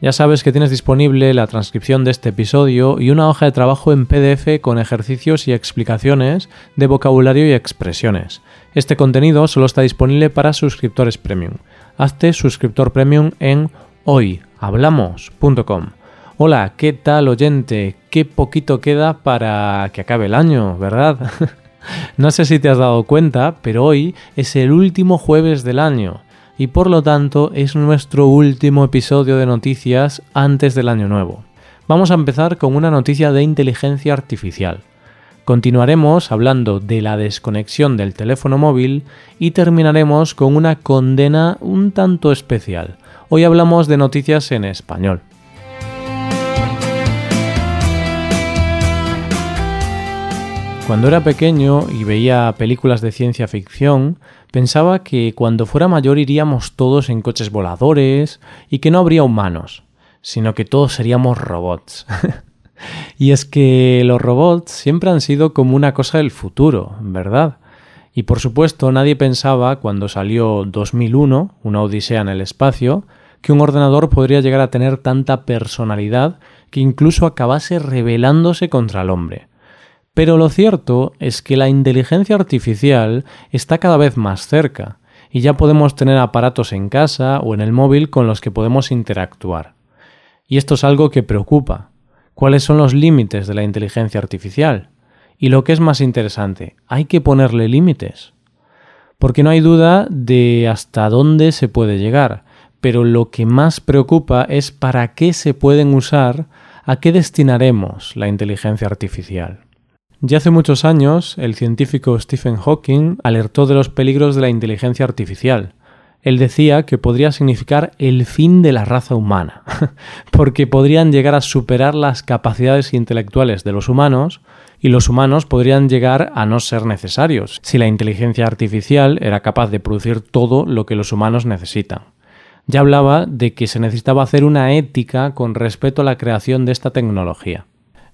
ya sabes que tienes disponible la transcripción de este episodio y una hoja de trabajo en PDF con ejercicios y explicaciones de vocabulario y expresiones. Este contenido solo está disponible para suscriptores premium. Hazte suscriptor premium en hoyhablamos.com. Hola, ¿qué tal oyente? Qué poquito queda para que acabe el año, ¿verdad? no sé si te has dado cuenta, pero hoy es el último jueves del año y por lo tanto es nuestro último episodio de noticias antes del año nuevo. Vamos a empezar con una noticia de inteligencia artificial. Continuaremos hablando de la desconexión del teléfono móvil y terminaremos con una condena un tanto especial. Hoy hablamos de noticias en español. Cuando era pequeño y veía películas de ciencia ficción, pensaba que cuando fuera mayor iríamos todos en coches voladores y que no habría humanos, sino que todos seríamos robots. y es que los robots siempre han sido como una cosa del futuro, ¿verdad? Y por supuesto nadie pensaba cuando salió 2001, una odisea en el espacio, que un ordenador podría llegar a tener tanta personalidad que incluso acabase rebelándose contra el hombre. Pero lo cierto es que la inteligencia artificial está cada vez más cerca y ya podemos tener aparatos en casa o en el móvil con los que podemos interactuar. Y esto es algo que preocupa. ¿Cuáles son los límites de la inteligencia artificial? Y lo que es más interesante, ¿hay que ponerle límites? Porque no hay duda de hasta dónde se puede llegar, pero lo que más preocupa es para qué se pueden usar, a qué destinaremos la inteligencia artificial. Ya hace muchos años, el científico Stephen Hawking alertó de los peligros de la inteligencia artificial. Él decía que podría significar el fin de la raza humana, porque podrían llegar a superar las capacidades intelectuales de los humanos y los humanos podrían llegar a no ser necesarios si la inteligencia artificial era capaz de producir todo lo que los humanos necesitan. Ya hablaba de que se necesitaba hacer una ética con respecto a la creación de esta tecnología.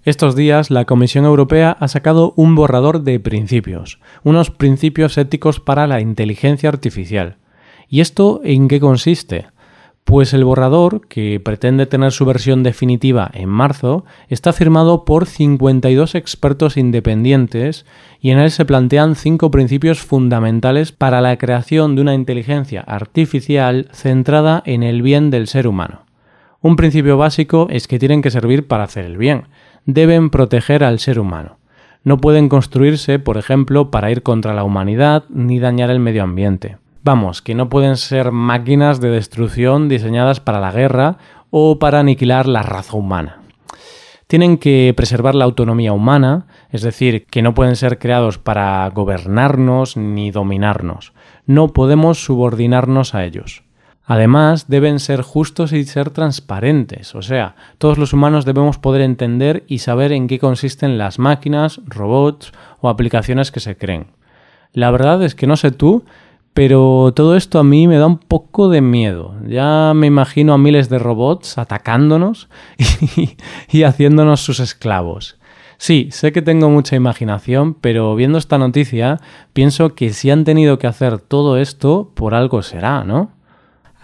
Estos días la Comisión Europea ha sacado un borrador de principios, unos principios éticos para la inteligencia artificial. ¿Y esto en qué consiste? Pues el borrador, que pretende tener su versión definitiva en marzo, está firmado por 52 expertos independientes y en él se plantean cinco principios fundamentales para la creación de una inteligencia artificial centrada en el bien del ser humano. Un principio básico es que tienen que servir para hacer el bien, deben proteger al ser humano. No pueden construirse, por ejemplo, para ir contra la humanidad ni dañar el medio ambiente. Vamos, que no pueden ser máquinas de destrucción diseñadas para la guerra o para aniquilar la raza humana. Tienen que preservar la autonomía humana, es decir, que no pueden ser creados para gobernarnos ni dominarnos. No podemos subordinarnos a ellos. Además, deben ser justos y ser transparentes, o sea, todos los humanos debemos poder entender y saber en qué consisten las máquinas, robots o aplicaciones que se creen. La verdad es que no sé tú, pero todo esto a mí me da un poco de miedo. Ya me imagino a miles de robots atacándonos y, haciéndonos sus esclavos. Sí, sé que tengo mucha imaginación, pero viendo esta noticia pienso que si han tenido que hacer todo esto, por algo será, ¿no?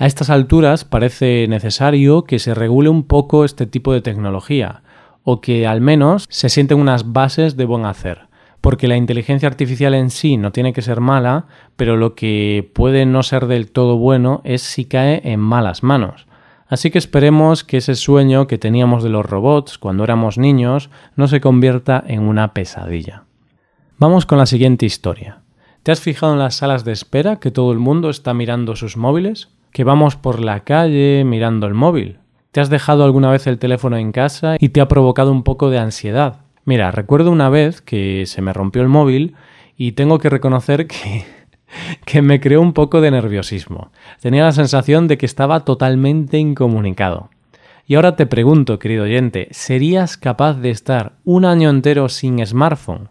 A estas alturas parece necesario que se regule un poco este tipo de tecnología, o que al menos se sienten unas bases de buen hacer. Porque la inteligencia artificial en sí no tiene que ser mala, pero lo que puede no ser del todo bueno es si cae en malas manos. Así que esperemos que ese sueño que teníamos de los robots cuando éramos niños no se convierta en una pesadilla. Vamos con la siguiente historia. ¿Te has fijado en las salas de espera que todo el mundo está mirando sus móviles? Que vamos por la calle mirando el móvil. ¿Te has dejado alguna vez el teléfono en casa y te ha provocado un poco de ansiedad? Mira, recuerdo una vez que se me rompió el móvil y tengo que reconocer que, que me creó un poco de nerviosismo. Tenía la sensación de que estaba totalmente incomunicado. Y ahora te pregunto, querido oyente, ¿serías capaz de estar un año entero sin smartphone?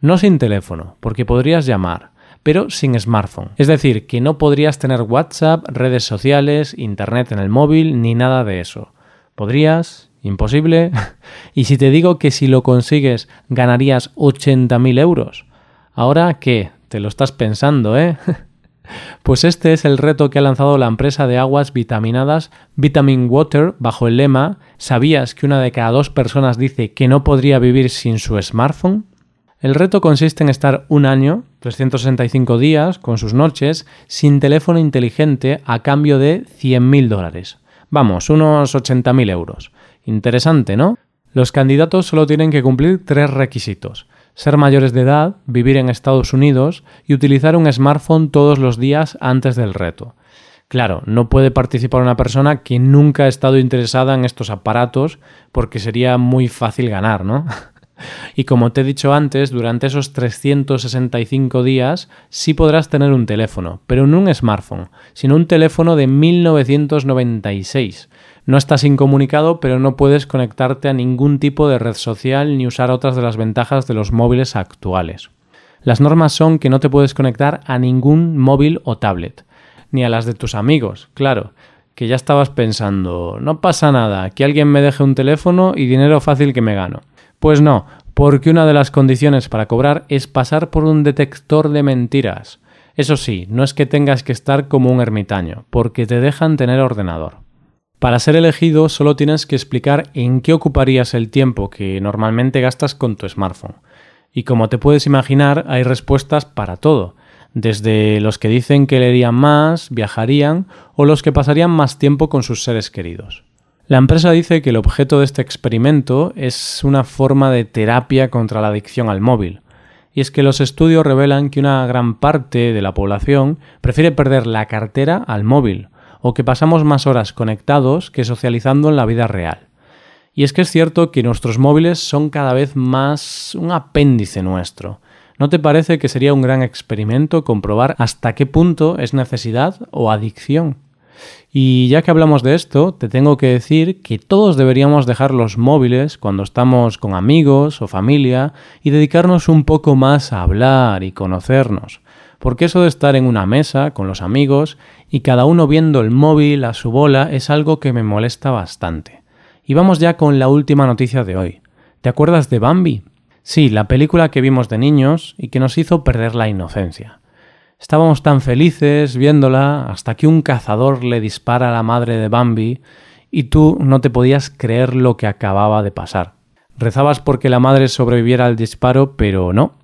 No sin teléfono, porque podrías llamar, pero sin smartphone. Es decir, que no podrías tener WhatsApp, redes sociales, Internet en el móvil, ni nada de eso. ¿Podrías? ¿Imposible? y si te digo que si lo consigues ganarías 80.000 euros. Ahora, ¿qué? Te lo estás pensando, ¿eh? Pues este es el reto que ha lanzado la empresa de aguas vitaminadas Vitamin Water bajo el lema ¿Sabías que una de cada dos personas dice que no podría vivir sin su smartphone? El reto consiste en estar un año, 365 días, con sus noches, sin teléfono inteligente a cambio de 100.000 dólares. Vamos, unos 80.000 euros. Interesante, ¿no? Los candidatos solo tienen que cumplir tres requisitos ser mayores de edad, vivir en Estados Unidos y utilizar un smartphone todos los días antes del reto. Claro, no puede participar una persona que nunca ha estado interesada en estos aparatos porque sería muy fácil ganar, ¿no? Y como te he dicho antes, durante esos 365 días sí podrás tener un teléfono, pero no un smartphone, sino un teléfono de 1996, no estás incomunicado, pero no puedes conectarte a ningún tipo de red social ni usar otras de las ventajas de los móviles actuales. Las normas son que no te puedes conectar a ningún móvil o tablet, ni a las de tus amigos, claro, que ya estabas pensando, no pasa nada, que alguien me deje un teléfono y dinero fácil que me gano. Pues no, porque una de las condiciones para cobrar es pasar por un detector de mentiras. Eso sí, no es que tengas que estar como un ermitaño, porque te dejan tener ordenador. Para ser elegido solo tienes que explicar en qué ocuparías el tiempo que normalmente gastas con tu smartphone. Y como te puedes imaginar, hay respuestas para todo, desde los que dicen que leerían más, viajarían o los que pasarían más tiempo con sus seres queridos. La empresa dice que el objeto de este experimento es una forma de terapia contra la adicción al móvil. Y es que los estudios revelan que una gran parte de la población prefiere perder la cartera al móvil, o que pasamos más horas conectados que socializando en la vida real. Y es que es cierto que nuestros móviles son cada vez más un apéndice nuestro. ¿No te parece que sería un gran experimento comprobar hasta qué punto es necesidad o adicción? Y ya que hablamos de esto, te tengo que decir que todos deberíamos dejar los móviles cuando estamos con amigos o familia y dedicarnos un poco más a hablar y conocernos porque eso de estar en una mesa con los amigos y cada uno viendo el móvil a su bola es algo que me molesta bastante. Y vamos ya con la última noticia de hoy. ¿Te acuerdas de Bambi? Sí, la película que vimos de niños y que nos hizo perder la inocencia. Estábamos tan felices viéndola hasta que un cazador le dispara a la madre de Bambi y tú no te podías creer lo que acababa de pasar. Rezabas porque la madre sobreviviera al disparo, pero no,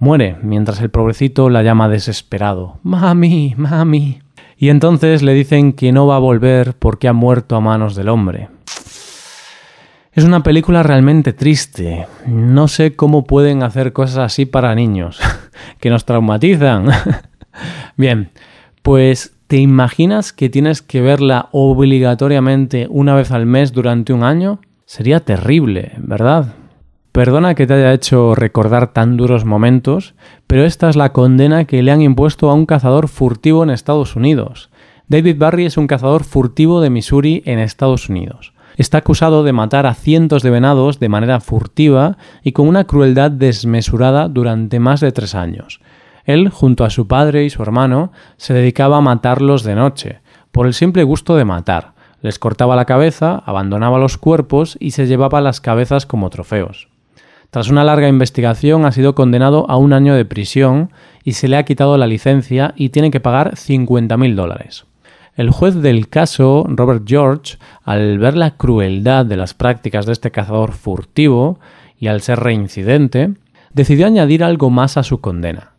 Muere mientras el pobrecito la llama desesperado. Mami, mami. Y entonces le dicen que no va a volver porque ha muerto a manos del hombre. Es una película realmente triste. No sé cómo pueden hacer cosas así para niños, que nos traumatizan. Bien, pues ¿te imaginas que tienes que verla obligatoriamente una vez al mes durante un año? Sería terrible, ¿verdad? Perdona que te haya hecho recordar tan duros momentos, pero esta es la condena que le han impuesto a un cazador furtivo en Estados Unidos. David Barry es un cazador furtivo de Missouri en Estados Unidos. Está acusado de matar a cientos de venados de manera furtiva y con una crueldad desmesurada durante más de tres años. Él, junto a su padre y su hermano, se dedicaba a matarlos de noche, por el simple gusto de matar. Les cortaba la cabeza, abandonaba los cuerpos y se llevaba las cabezas como trofeos. Tras una larga investigación ha sido condenado a un año de prisión y se le ha quitado la licencia y tiene que pagar 50.000 dólares. El juez del caso, Robert George, al ver la crueldad de las prácticas de este cazador furtivo y al ser reincidente, decidió añadir algo más a su condena.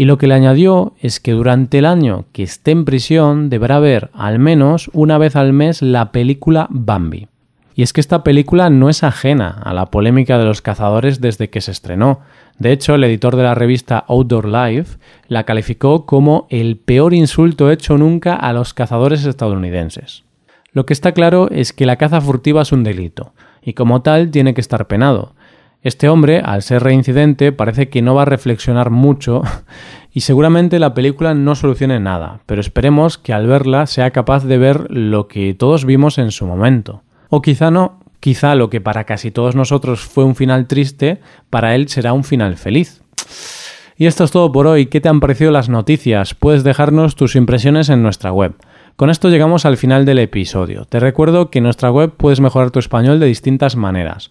Y lo que le añadió es que durante el año que esté en prisión deberá ver al menos una vez al mes la película Bambi. Y es que esta película no es ajena a la polémica de los cazadores desde que se estrenó. De hecho, el editor de la revista Outdoor Life la calificó como el peor insulto hecho nunca a los cazadores estadounidenses. Lo que está claro es que la caza furtiva es un delito, y como tal tiene que estar penado. Este hombre, al ser reincidente, parece que no va a reflexionar mucho y seguramente la película no solucione nada, pero esperemos que al verla sea capaz de ver lo que todos vimos en su momento O quizá no, quizá lo que para casi todos nosotros fue un final triste, para él será un final feliz. Y esto es todo por hoy. ¿Qué te han parecido las noticias? Puedes dejarnos tus impresiones en nuestra web. Con esto llegamos al final del episodio. Te recuerdo que en nuestra web puedes mejorar tu español de distintas maneras.